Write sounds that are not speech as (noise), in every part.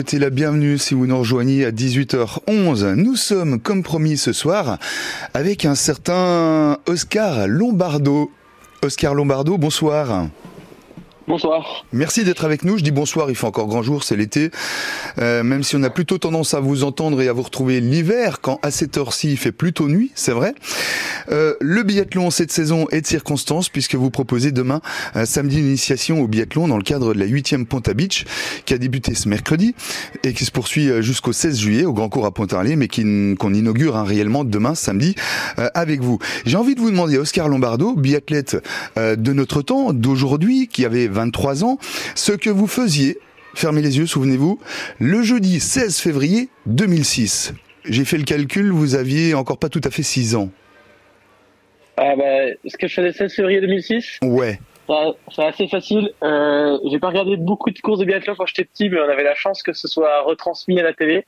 C'était la bienvenue si vous nous rejoignez à 18h11. Nous sommes, comme promis ce soir, avec un certain Oscar Lombardo. Oscar Lombardo, bonsoir. Bonsoir. Merci d'être avec nous. Je dis bonsoir, il fait encore grand jour, c'est l'été. Euh, même si on a plutôt tendance à vous entendre et à vous retrouver l'hiver, quand à cette heure-ci il fait plutôt nuit, c'est vrai. Euh, le biathlon cette saison est de circonstance, puisque vous proposez demain, euh, samedi, initiation au biathlon dans le cadre de la 8e Ponta Beach, qui a débuté ce mercredi et qui se poursuit euh, jusqu'au 16 juillet au Grand Cours à Pontarlier, mais qu'on inaugure hein, réellement demain, samedi, euh, avec vous. J'ai envie de vous demander, Oscar Lombardo, biathlète de notre temps, d'aujourd'hui, qui avait 23 ans, ce que vous faisiez, fermez les yeux, souvenez-vous, le jeudi 16 février 2006. J'ai fait le calcul, vous aviez encore pas tout à fait 6 ans. Ah bah, ce que je faisais 16 février 2006 Ouais. C'est assez facile. Euh, j'ai pas regardé beaucoup de courses de biathlon quand j'étais petit, mais on avait la chance que ce soit retransmis à la télé.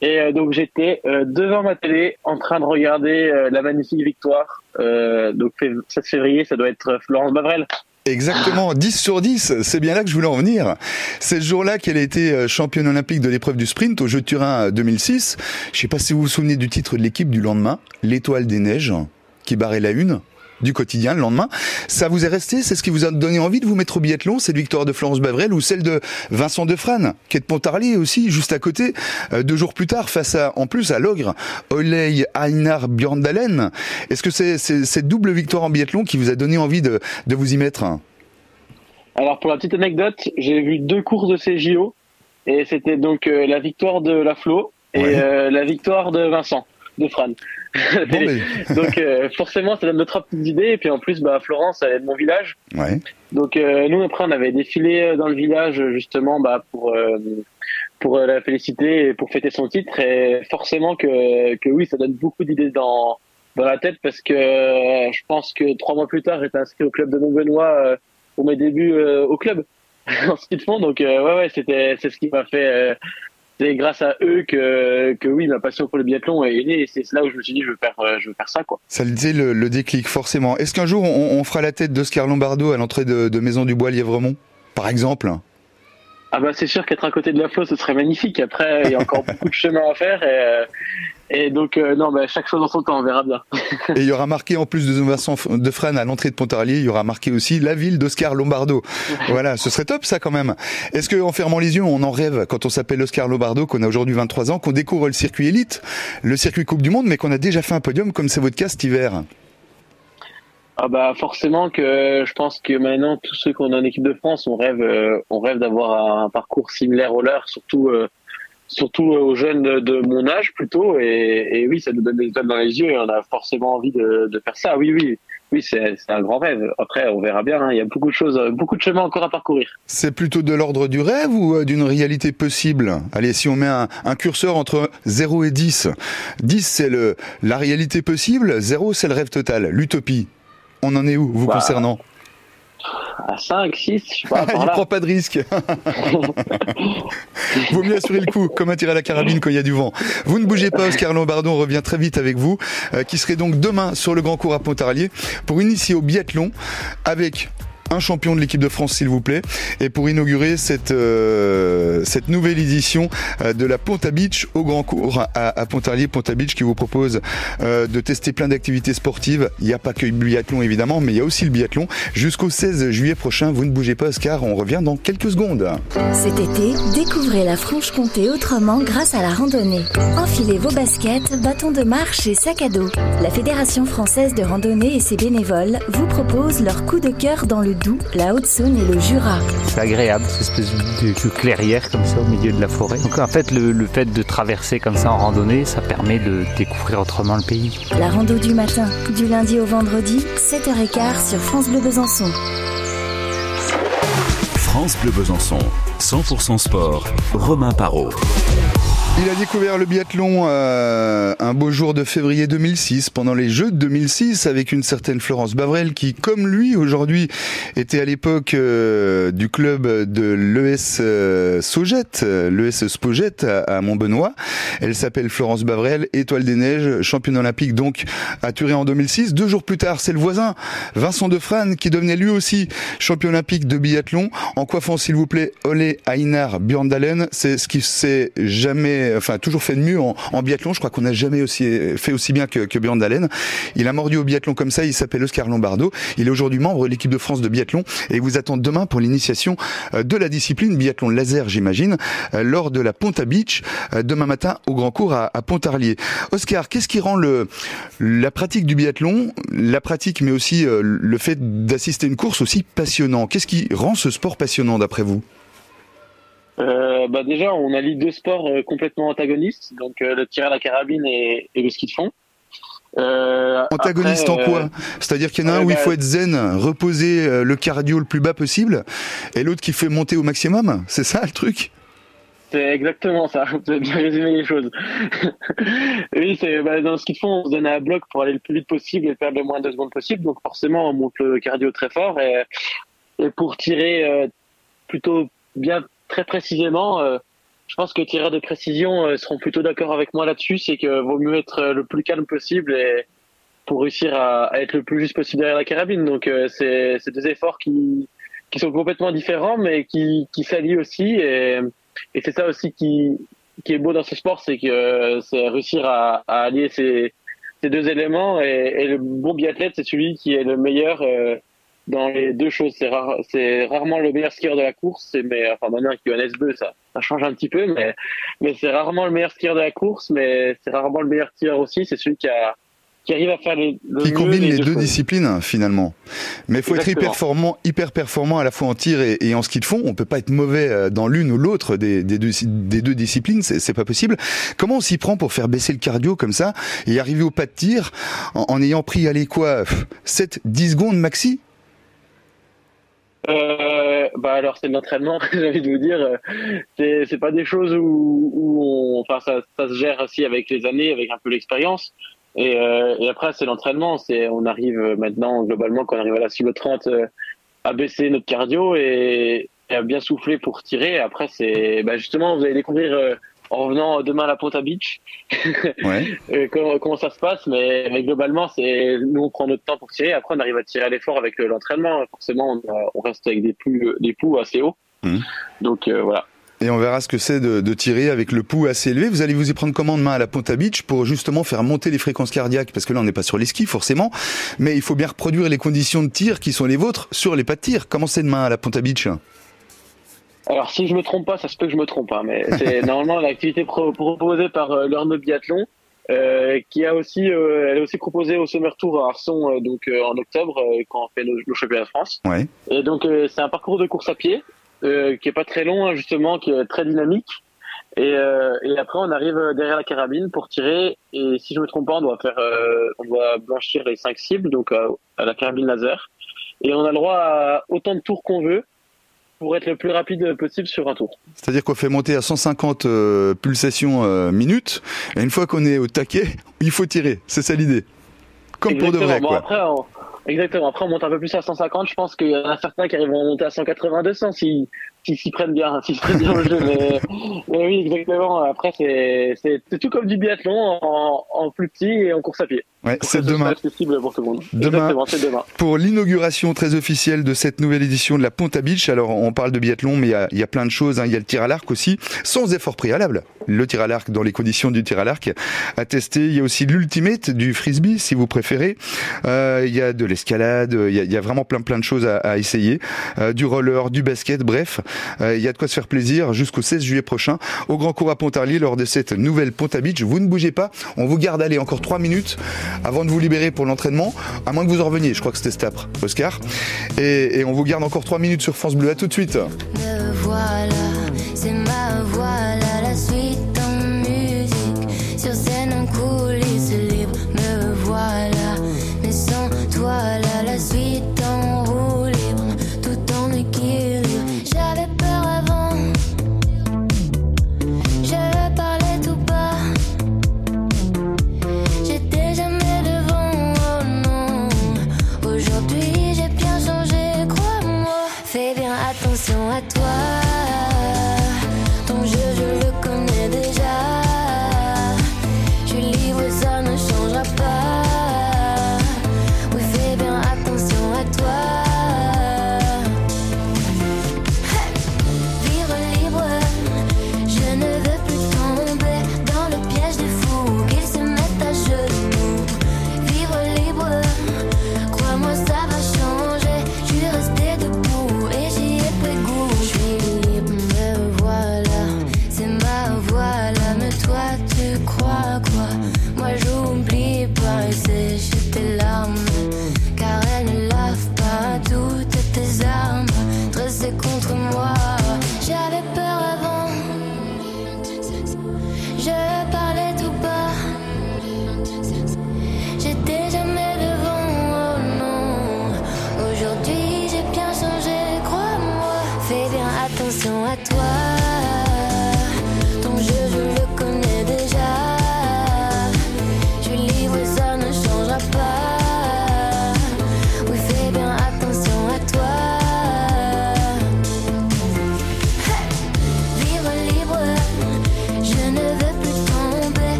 Et euh, donc j'étais euh, devant ma télé en train de regarder euh, la magnifique victoire. Donc 16 février, ça doit être Florence Bavrel. Exactement, 10 sur 10, c'est bien là que je voulais en venir. C'est ce jour-là qu'elle a été euh, championne olympique de l'épreuve du sprint au Jeux de Turin 2006. Je sais pas si vous vous souvenez du titre de l'équipe du lendemain, l'étoile des neiges, qui barrait la une du quotidien le lendemain. Ça vous est resté? C'est ce qui vous a donné envie de vous mettre au biathlon Cette victoire de Florence Bavrel ou celle de Vincent Defrane, qui est de Pontarlier aussi, juste à côté, euh, deux jours plus tard, face à, en plus à l'ogre, Oley Einar Björndalen. Est-ce que c'est cette double victoire en biathlon qui vous a donné envie de, de vous y mettre? Alors pour la petite anecdote, j'ai vu deux courses de ces JO et c'était donc euh, la victoire de la Flo et ouais. euh, la victoire de Vincent de Fran. (laughs) Bon, donc euh, forcément, ça donne deux trois petites idées. Et puis en plus, bah, Florence, elle est de mon village. Ouais. Donc euh, nous après, on avait défilé dans le village justement bah, pour euh, pour la féliciter et pour fêter son titre. Et forcément que que oui, ça donne beaucoup d'idées dans dans la tête parce que je pense que trois mois plus tard, j'étais inscrit au club de Montbenoît pour mes débuts au club (laughs) en ski de fond. Donc ouais ouais, c'était c'est ce qui m'a fait c'est grâce à eux que, que oui, ma passion pour le biathlon est née et c'est là où je me suis dit, je veux faire, je veux faire ça, quoi. Ça disait le, le déclic, forcément. Est-ce qu'un jour, on, on, fera la tête d'Oscar Lombardo à l'entrée de, de Maison du Bois Lièvremont, par exemple ah bah c'est sûr qu'être à côté de la flot ce serait magnifique. Après il y a encore beaucoup de chemin à faire et, et donc euh, non bah, chaque chose en son temps on verra bien. et il y aura marqué en plus de Vincent de Fresne à l'entrée de Pontarlier, il y aura marqué aussi la ville d'Oscar Lombardo. (laughs) voilà, ce serait top ça quand même. Est-ce que en fermant les yeux on en rêve quand on s'appelle Oscar Lombardo, qu'on a aujourd'hui 23 ans, qu'on découvre le circuit élite, le circuit Coupe du Monde, mais qu'on a déjà fait un podium comme c'est votre cas cet hiver? Ah bah forcément que je pense que maintenant tous ceux qu'on a en équipe de France, on rêve, euh, on rêve d'avoir un parcours similaire au leur, surtout euh, surtout aux jeunes de, mon âge plutôt. Et, oui, ça nous donne des étoiles dans les yeux et on a forcément envie de, faire ça. Oui, oui, oui, c'est un grand rêve. Après, on verra bien. Hein. Il y a beaucoup de choses, beaucoup de chemin encore à parcourir. C'est plutôt de l'ordre du rêve ou d'une réalité possible? Allez, si on met un, un, curseur entre 0 et 10, 10 c'est la réalité possible, 0 c'est le rêve total, l'utopie. On en est où, vous bah, concernant? À 5, 6, je sais pas. (laughs) Il ne prend pas de risque. (laughs) Vaut mieux assurer le coup, comme à la carabine quand il y a du vent. Vous ne bougez pas, Oscar Lombardo, on revient très vite avec vous, euh, qui serait donc demain sur le Grand Cours à Pontarlier pour initier au biathlon avec un champion de l'équipe de France s'il vous plaît. Et pour inaugurer cette euh, cette nouvelle édition euh, de la Ponta Beach au Grand Cours à, à Pontarlier. Ponta Beach qui vous propose euh, de tester plein d'activités sportives. Il n'y a pas que le biathlon évidemment mais il y a aussi le biathlon. Jusqu'au 16 juillet prochain vous ne bougez pas Oscar. On revient dans quelques secondes. Cet été découvrez la Franche-Comté autrement grâce à la randonnée. Enfilez vos baskets bâtons de marche et sacs à dos. La Fédération française de randonnée et ses bénévoles vous proposent leur coup de cœur dans le Doubs, la Haute-Saône et le Jura. C'est agréable, cette espèce de, de, clairière comme ça au milieu de la forêt. Donc en fait, le, le, fait de traverser comme ça en randonnée, ça permet de découvrir autrement le pays. La rando du matin, du lundi au vendredi, 7h15 sur France Bleu Besançon. France Bleu Besançon, 100% sport, Romain Parot. Il a découvert le biathlon euh, un beau jour de février 2006, pendant les Jeux de 2006, avec une certaine Florence Bavrel, qui, comme lui, aujourd'hui, était à l'époque euh, du club de l'ES euh, Soget, l'ES Spoget à, à Montbenoît. Elle s'appelle Florence Bavrel, étoile des neiges, championne olympique donc à Turin en 2006. Deux jours plus tard, c'est le voisin, Vincent Defrane, qui devenait lui aussi champion olympique de biathlon, en coiffant, s'il vous plaît, Ole Einar Björndalen. C'est ce qui s'est jamais enfin toujours fait de mieux en, biathlon. Je crois qu'on n'a jamais aussi fait aussi bien que, que Björn Dalen. Il a mordu au biathlon comme ça. Il s'appelle Oscar Lombardo. Il est aujourd'hui membre de l'équipe de France de biathlon et vous attend demain pour l'initiation euh, de la discipline biathlon laser, j'imagine, euh, lors de la Ponta Beach euh, demain matin au Grand Cours à, Pontarlier. Oscar, qu'est-ce qui rend la pratique du biathlon, la pratique, mais aussi le fait d'assister une course aussi passionnant? Qu'est-ce qui rend ce sport passionnant d'après vous? Euh, bah déjà, on allie deux sports euh, complètement antagonistes, donc euh, le tir à la carabine et, et le ski de fond. Euh, Antagoniste en quoi C'est-à-dire qu'il y en a un où il bah, faut être zen, reposer le cardio le plus bas possible, et l'autre qui fait monter au maximum. C'est ça le truc? C'est exactement ça. (laughs) Vous avez bien résumé les choses. (laughs) oui, c'est bah, dans le ski de fond, on se donne à bloc pour aller le plus vite possible et perdre le moins de secondes possible. Donc forcément, on monte le cardio très fort et, et pour tirer plutôt bien très précisément, euh, je pense que les tireurs de précision euh, seront plutôt d'accord avec moi là-dessus, c'est que vaut mieux être euh, le plus calme possible et pour réussir à, être le plus juste possible derrière la carabine. Donc c'est deux efforts qui, sont complètement différents, mais qui, qui s'allient aussi. Et, c'est ça aussi qui, est beau dans ce sport, c'est que c'est réussir à, à allier ces, deux éléments. Et, le bon biathlète, c'est celui qui est le meilleur dans les deux choses. C'est rare, c'est rarement le meilleur skieur de la course. C'est mais enfin maintenant avec Johannes Beu, ça, ça change un petit peu, mais mais c'est rarement le meilleur skieur de la course, mais c'est rarement le meilleur skieur aussi. C'est celui qui a qui arrive à faire les le qui combine les, deux, disciplines finalement. Mais il faut être hyper performant, hyper performant à la fois en tir et, et, en ski de fond. On peut pas être mauvais euh, dans l'une ou l'autre des, des, deux, des deux disciplines, c'est pas possible. Comment on s'y prend pour faire baisser le cardio comme ça et arriver au pas de tir en, en ayant pris allez quoi 7 10 secondes maxi? Euh, bah alors c'est l'entraînement, j'ai envie de vous dire. C'est c'est pas des choses où, où on, enfin ça, ça se gère aussi avec les années, avec un peu l'expérience. Et, euh, et après c'est l'entraînement. C'est on arrive maintenant globalement quand on arrive à la cible 30 euh, à baisser notre cardio et, et, à bien souffler pour tirer. Après c'est bah justement vous allez découvrir euh, en venant demain à la Ponta Beach (laughs) ouais. Euh, comment, comment, ça se passe mais, mais globalement c'est nous on prend notre temps pour tirer après on arrive à tirer à l'effort avec l'entraînement forcément on, on, reste avec des pouls des pouls assez hauts mmh. donc euh, voilà et on verra ce que c'est de, de, tirer avec le pouls assez élevé. Vous allez vous y prendre comment demain à la Ponta Beach pour justement faire monter les fréquences cardiaques? Parce que là, on n'est pas sur les skis forcément, mais il faut bien reproduire les conditions de tir qui sont les vôtres sur les pas de tir. Comment c'est demain à la Ponta Beach? Alors si je me trompe pas, ça se peut que je me trompe pas, mais c'est (laughs) normalement l'activité proposée par euh, l'Orno Biathlon, euh, qui a aussi, euh, elle est aussi proposée au Summer Tour à Arson euh, donc euh, en octobre quand on fait le, le championnat de France. Ouais. Et donc c'est un parcours de course à pied qui est pas très long hein, justement, qui est très dynamique. Et, et, après on arrive derrière la carabine pour tirer. Et si je me trompe pas, on doit faire, on doit blanchir les cinq cibles donc à la carabine laser. Et on a le droit à autant de tours qu'on veut pour être le plus rapide possible sur un tour. C'est-à-dire qu'on fait monter à 150 euh, pulsations euh, minutes, et une fois qu'on est au taquet, (laughs) il faut tirer. C'est ça l'idée. Comme Exactement. pour de vrai. Bon, quoi. Après, on... Exactement. Après, on monte un peu plus à 150. Je pense qu'il y en a certains qui arrivent à monter à 180, 200 si s'ils s'y prennent bien, (laughs) s'ils prennent bien au jeu. Mais, mais, oui, exactement. Après, c'est tout comme du biathlon en, en, plus petit et en course à pied. Ouais, c'est demain. accessible pour tout le monde. Demain, demain. Pour l'inauguration très officielle de cette nouvelle édition de la Ponta Beach. Alors, on parle de biathlon, mais il y a, il y a plein de choses. Hein. Il y a le tir à l'arc aussi, sans effort préalable. Le tir à l'arc dans les conditions du tir à l'arc à tester. Il y a aussi l'ultimate du frisbee, si vous préférez. Euh, il y a de l'escalade. Il, il, y a vraiment plein plein de choses à, à essayer. Euh, du roller, du basket, bref. Euh, il y a de quoi se faire plaisir jusqu'au 16 juillet prochain au Grand Cours à Pontarlier lors de cette nouvelle Ponta Beach. Vous ne bougez pas. On vous garde aller encore 3 minutes avant de vous libérer pour l'entraînement, à moins que vous en reveniez. Je crois que c'était Stapre, Oscar. Et, on vous garde encore 3 minutes sur France Bleu. À tout de suite. Voilà, c'est ma la suite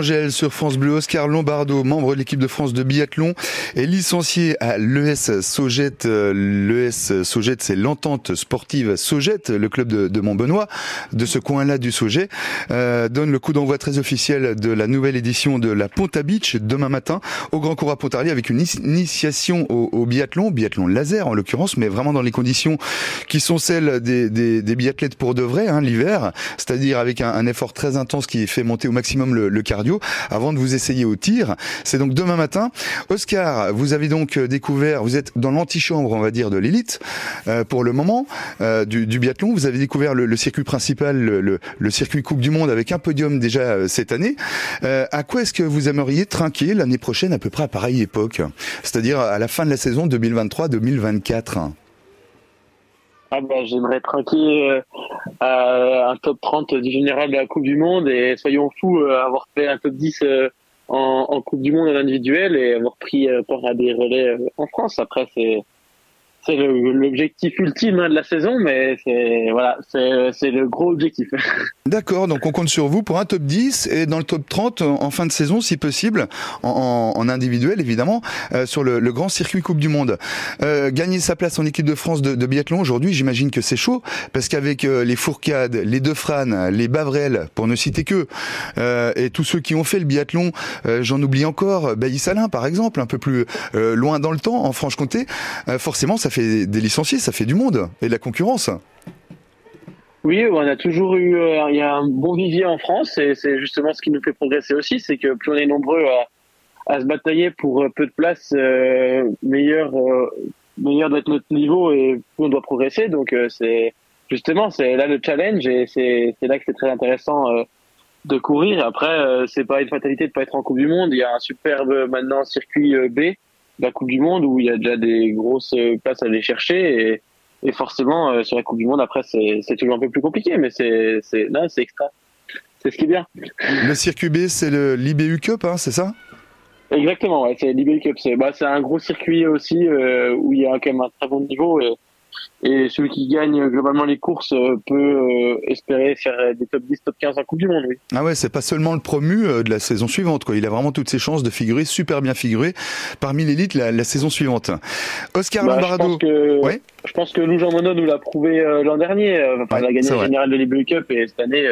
Angèle sur France Bleu, Oscar Lombardo, membre de l'équipe de France de biathlon, est licencié à l'ES Soget. L'ES Soget, c'est l'entente sportive Soget, le club de, de Montbenoît, de ce coin-là du Soget, euh, donne le coup d'envoi très officiel de la nouvelle édition de la Ponta Beach demain matin au Grand Cours à Pontarlier avec une initiation au, biathlon, biathlon laser en l'occurrence, mais vraiment dans les conditions qui sont celles des, biathlètes pour de vrai, hein, l'hiver, c'est-à-dire avec un, effort très intense qui fait monter au maximum le cardio avant de vous essayer au tir. C'est donc demain matin. Oscar, vous avez donc découvert, vous êtes dans l'antichambre, on va dire, de l'élite euh, pour le moment euh, du, biathlon. Vous avez découvert le, circuit principal, le, circuit Coupe du Monde avec un podium déjà euh, cette année. Euh, à quoi est-ce que vous aimeriez trinquer l'année prochaine à peu près à pareille époque, c'est-à-dire à la fin de la saison 2023-2024 ah bah, J'aimerais trinquer euh, un top 30 du général de la Coupe du Monde et soyons fous, euh, avoir fait un top 10 euh, en, en, Coupe du Monde en individuel et avoir pris part à des relais en France. Après, c'est c'est l'objectif ultime hein, de la saison, mais c'est le gros objectif. (laughs) D'accord, donc on compte sur vous pour un top 10 et dans le top 30 en fin de saison, si possible, en, en individuel évidemment, euh, sur le, grand circuit Coupe du Monde. Euh, gagner sa place en équipe de France de, biathlon aujourd'hui, j'imagine que c'est chaud, parce qu'avec euh, les Fourcades, les Defrane, les Bavrel, pour ne citer que, euh, et tous ceux qui ont fait le biathlon, j'en oublie encore, Bailly Salin par exemple, un peu plus loin dans le temps, en Franche-Comté, forcément ça fait des licenciés, ça fait du monde et de la concurrence. Oui, on a toujours eu, il y a un bon vivier en France et c'est justement ce qui nous fait progresser aussi, c'est que plus on est nombreux à, se batailler pour peu de place, euh, meilleur, euh, meilleur d'être notre niveau et plus on doit progresser. Donc c'est justement c'est là le challenge et c'est là que c'est très intéressant de courir. Après, c'est pas une fatalité de pas être en Coupe du Monde. Il y a un superbe maintenant circuit B la Coupe du Monde où il y a déjà des grosses places à aller chercher et, et forcément euh, sur la Coupe du Monde après c'est toujours un peu plus compliqué mais c'est là c'est extra. C'est ce qui est bien. Le circuit B c'est le l'IBU Cup hein, c'est ça? Exactement ouais c'est l'IBU Cup. C'est bah, c'est un gros circuit aussi euh, où il y a quand même un très bon niveau et et celui qui gagne globalement les courses peut euh, espérer faire des top 10, top 15 en Coupe du Monde, oui. Ah ouais, c'est pas seulement le promu euh, de la saison suivante, quoi. Il a vraiment toutes ses chances de figurer, super bien figurer, parmi l'élite la, la, saison suivante. Oscar bah, Lombardo. Je pense que, ouais. je pense que Lou Jean Monod nous l'a prouvé euh, l'an dernier. Enfin, ouais, il a gagné le général de l'Ibu Cup et cette année,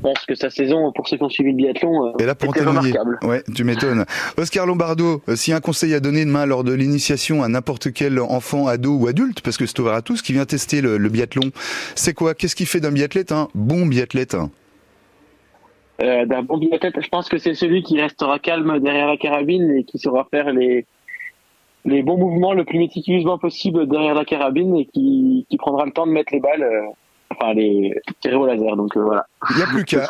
pense que sa saison, pour ceux qui ont suivi le biathlon, et là, pour était remarquable. Ouais, tu m'étonnes. Oscar Lombardo, si un conseil à donner demain lors de l'initiation à n'importe quel enfant, ado ou adulte, parce que c'est ouvert à tous, qui vient tester le, le biathlon, c'est quoi? Qu'est-ce qui fait d'un biathlète un bon biathlète? Euh, D'un bon biathlète, je pense que c'est celui qui restera calme derrière la carabine et qui saura faire les les bons mouvements le plus méticuleusement possible derrière la carabine et qui, qui prendra le temps de mettre les balles. Euh enfin les tirer au laser. Donc euh, voilà. Il n'y a plus (laughs) qu'à.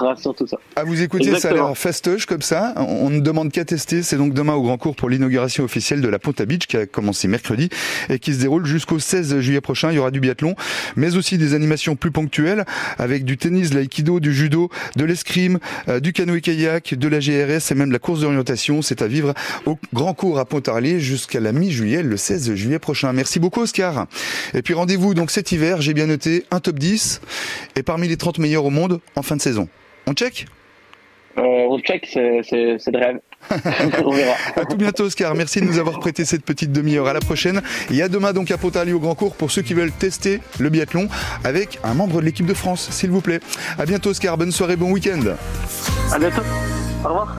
À vous écouter, Exactement. ça a l'air fastoche comme ça. On ne demande qu'à tester. C'est donc demain au Grand Cours pour l'inauguration officielle de la Ponta Beach qui a commencé mercredi et qui se déroule jusqu'au 16 juillet prochain. Il y aura du biathlon, mais aussi des animations plus ponctuelles avec du tennis, de l'aïkido, du judo, de l'escrime, euh, du canoë-kayak, de la GRS et même la course d'orientation. C'est à vivre au Grand Cours à Pontarlier jusqu'à la mi-juillet, le 16 juillet prochain. Merci beaucoup Oscar. Et puis rendez-vous donc cet hiver, j'ai bien noté un top 10 et parmi les 30 meilleurs au monde en fin de saison. On check euh, On check, c'est le rêve. (laughs) on verra. À tout bientôt Oscar, merci de nous avoir prêté cette petite demi-heure. À la prochaine. Et à demain donc à Pontarlier au Grand Cours pour ceux qui veulent tester le biathlon avec un membre de l'équipe de France, s'il vous plaît. À bientôt Oscar, bonne soirée, bon week-end. À bientôt. Au revoir.